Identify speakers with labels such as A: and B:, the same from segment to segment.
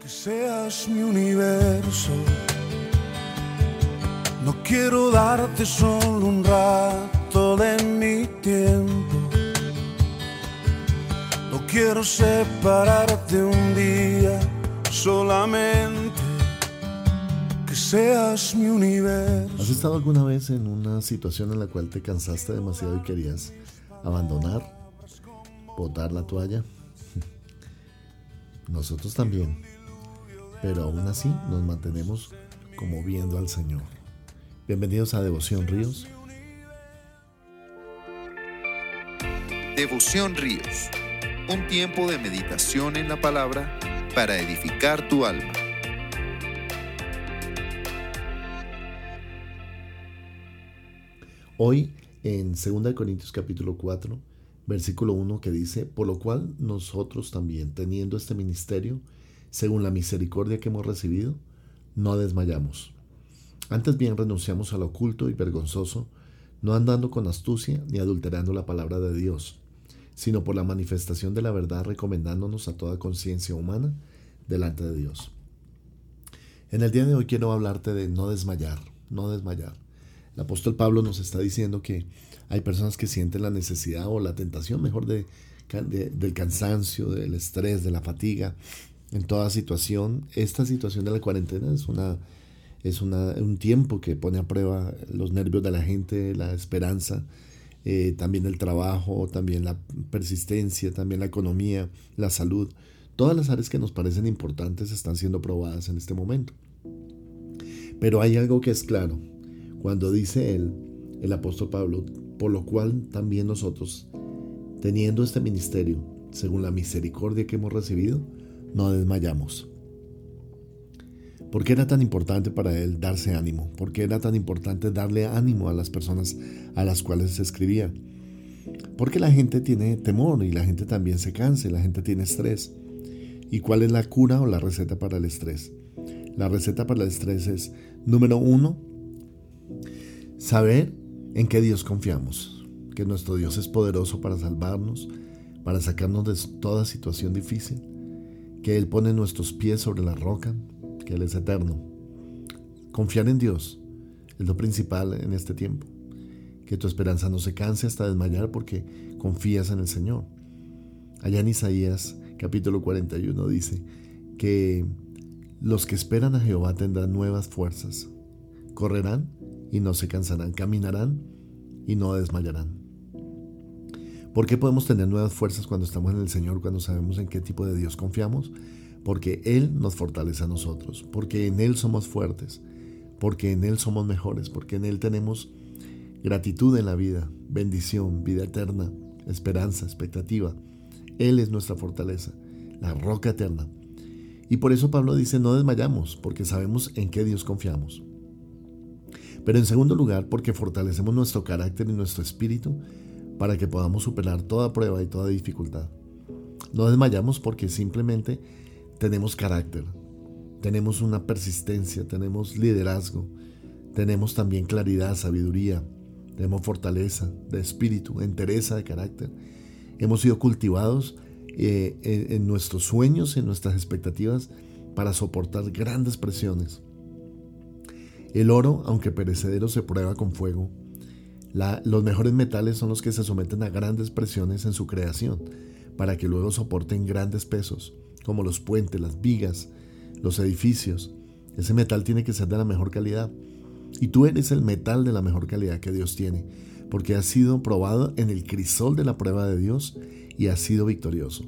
A: Que seas mi universo. No quiero darte solo un rato de mi tiempo. No quiero separarte un día solamente. Que seas mi universo.
B: ¿Has estado alguna vez en una situación en la cual te cansaste demasiado y querías abandonar, botar la toalla? Nosotros también. Pero aún así nos mantenemos como viendo al Señor. Bienvenidos a Devoción Ríos.
C: Devoción Ríos. Un tiempo de meditación en la palabra para edificar tu alma.
B: Hoy en 2 Corintios capítulo 4, versículo 1 que dice, por lo cual nosotros también, teniendo este ministerio, según la misericordia que hemos recibido, no desmayamos. Antes bien renunciamos a lo oculto y vergonzoso, no andando con astucia ni adulterando la palabra de Dios, sino por la manifestación de la verdad recomendándonos a toda conciencia humana delante de Dios. En el día de hoy quiero hablarte de no desmayar, no desmayar. El apóstol Pablo nos está diciendo que hay personas que sienten la necesidad o la tentación, mejor, de, del cansancio, del estrés, de la fatiga, en toda situación. Esta situación de la cuarentena es una es un tiempo que pone a prueba los nervios de la gente, la esperanza, eh, también el trabajo, también la persistencia, también la economía, la salud. Todas las áreas que nos parecen importantes están siendo probadas en este momento. Pero hay algo que es claro. Cuando dice él, el apóstol Pablo, por lo cual también nosotros, teniendo este ministerio, según la misericordia que hemos recibido, no desmayamos. ¿Por qué era tan importante para él darse ánimo? ¿Por qué era tan importante darle ánimo a las personas a las cuales se escribía? Porque la gente tiene temor y la gente también se cansa y la gente tiene estrés. ¿Y cuál es la cura o la receta para el estrés? La receta para el estrés es, número uno, saber en qué Dios confiamos, que nuestro Dios es poderoso para salvarnos, para sacarnos de toda situación difícil, que Él pone nuestros pies sobre la roca, que Él es eterno. Confiar en Dios es lo principal en este tiempo. Que tu esperanza no se canse hasta desmayar porque confías en el Señor. Allá en Isaías capítulo 41 dice que los que esperan a Jehová tendrán nuevas fuerzas. Correrán y no se cansarán. Caminarán y no desmayarán. ¿Por qué podemos tener nuevas fuerzas cuando estamos en el Señor, cuando sabemos en qué tipo de Dios confiamos? Porque Él nos fortalece a nosotros, porque en Él somos fuertes, porque en Él somos mejores, porque en Él tenemos gratitud en la vida, bendición, vida eterna, esperanza, expectativa. Él es nuestra fortaleza, la roca eterna. Y por eso Pablo dice, no desmayamos, porque sabemos en qué Dios confiamos. Pero en segundo lugar, porque fortalecemos nuestro carácter y nuestro espíritu para que podamos superar toda prueba y toda dificultad. No desmayamos porque simplemente tenemos carácter, tenemos una persistencia, tenemos liderazgo, tenemos también claridad, sabiduría, tenemos fortaleza de espíritu, entereza de carácter. Hemos sido cultivados eh, en, en nuestros sueños, en nuestras expectativas, para soportar grandes presiones. El oro, aunque perecedero, se prueba con fuego. Los mejores metales son los que se someten a grandes presiones en su creación, para que luego soporten grandes pesos, como los puentes, las vigas, los edificios. Ese metal tiene que ser de la mejor calidad. Y tú eres el metal de la mejor calidad que Dios tiene, porque has sido probado en el crisol de la prueba de Dios y has sido victorioso.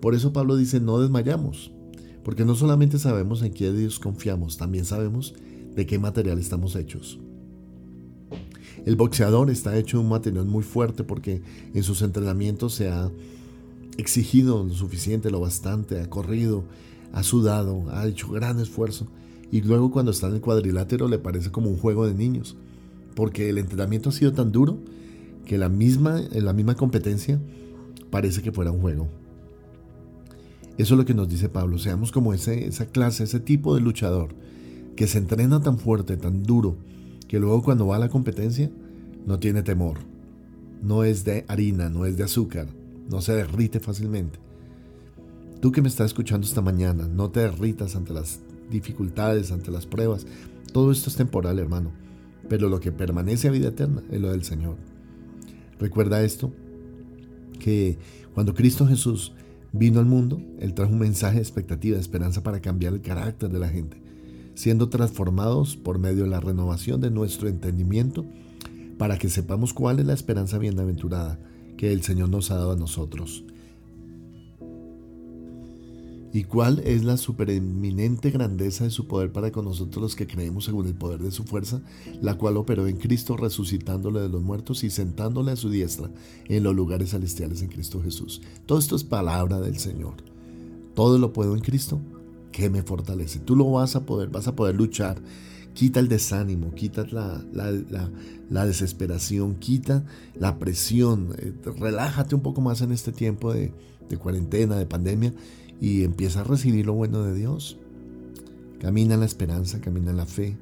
B: Por eso Pablo dice, no desmayamos, porque no solamente sabemos en qué Dios confiamos, también sabemos de qué material estamos hechos. El boxeador está hecho de un material muy fuerte porque en sus entrenamientos se ha exigido lo suficiente, lo bastante, ha corrido, ha sudado, ha hecho gran esfuerzo y luego cuando está en el cuadrilátero le parece como un juego de niños porque el entrenamiento ha sido tan duro que la misma, en la misma competencia parece que fuera un juego. Eso es lo que nos dice Pablo, seamos como ese, esa clase, ese tipo de luchador que se entrena tan fuerte, tan duro, que luego cuando va a la competencia no tiene temor. No es de harina, no es de azúcar, no se derrite fácilmente. Tú que me estás escuchando esta mañana, no te derritas ante las dificultades, ante las pruebas. Todo esto es temporal, hermano. Pero lo que permanece a vida eterna es lo del Señor. Recuerda esto, que cuando Cristo Jesús vino al mundo, Él trajo un mensaje de expectativa, de esperanza para cambiar el carácter de la gente, siendo transformados por medio de la renovación de nuestro entendimiento para que sepamos cuál es la esperanza bienaventurada que el Señor nos ha dado a nosotros. ¿Y cuál es la supereminente grandeza de su poder para con nosotros los que creemos según el poder de su fuerza, la cual operó en Cristo resucitándole de los muertos y sentándole a su diestra en los lugares celestiales en Cristo Jesús? Todo esto es palabra del Señor. Todo lo puedo en Cristo que me fortalece. Tú lo vas a poder, vas a poder luchar. Quita el desánimo, quita la, la, desesperación, quita la presión. Eh, relájate un poco más en este tiempo de, cuarentena, de pandemia y empieza a recibir lo bueno de Dios. Camina la esperanza, camina la fe,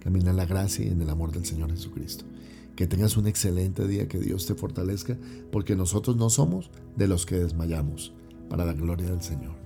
B: camina la gracia y en el amor del Señor Jesucristo. Que tengas un excelente día, que Dios te fortalezca, porque nosotros no somos de los que desmayamos, para la gloria del Señor.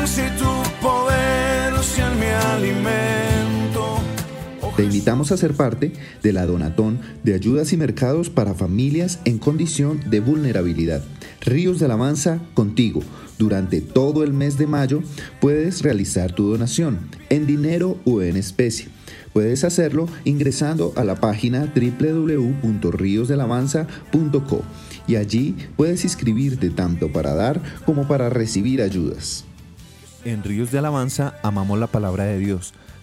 D: invitamos a ser parte de la Donatón de Ayudas y Mercados para Familias en Condición de Vulnerabilidad. Ríos de Alabanza contigo durante todo el mes de mayo puedes realizar tu donación en dinero o en especie. Puedes hacerlo ingresando a la página www.riosdelavanza.co y allí puedes inscribirte tanto para dar como para recibir ayudas.
E: En Ríos de Alabanza amamos la palabra de Dios,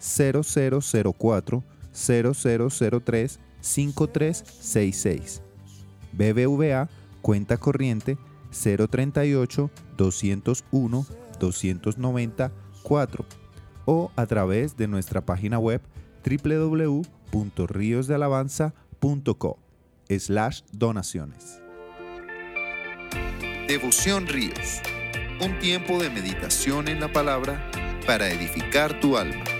E: 0004 0003 5366. BBVA, cuenta corriente 038 201 294 o a través de nuestra página web www.riosdealabanza.co slash donaciones.
C: Devoción Ríos, un tiempo de meditación en la palabra para edificar tu alma.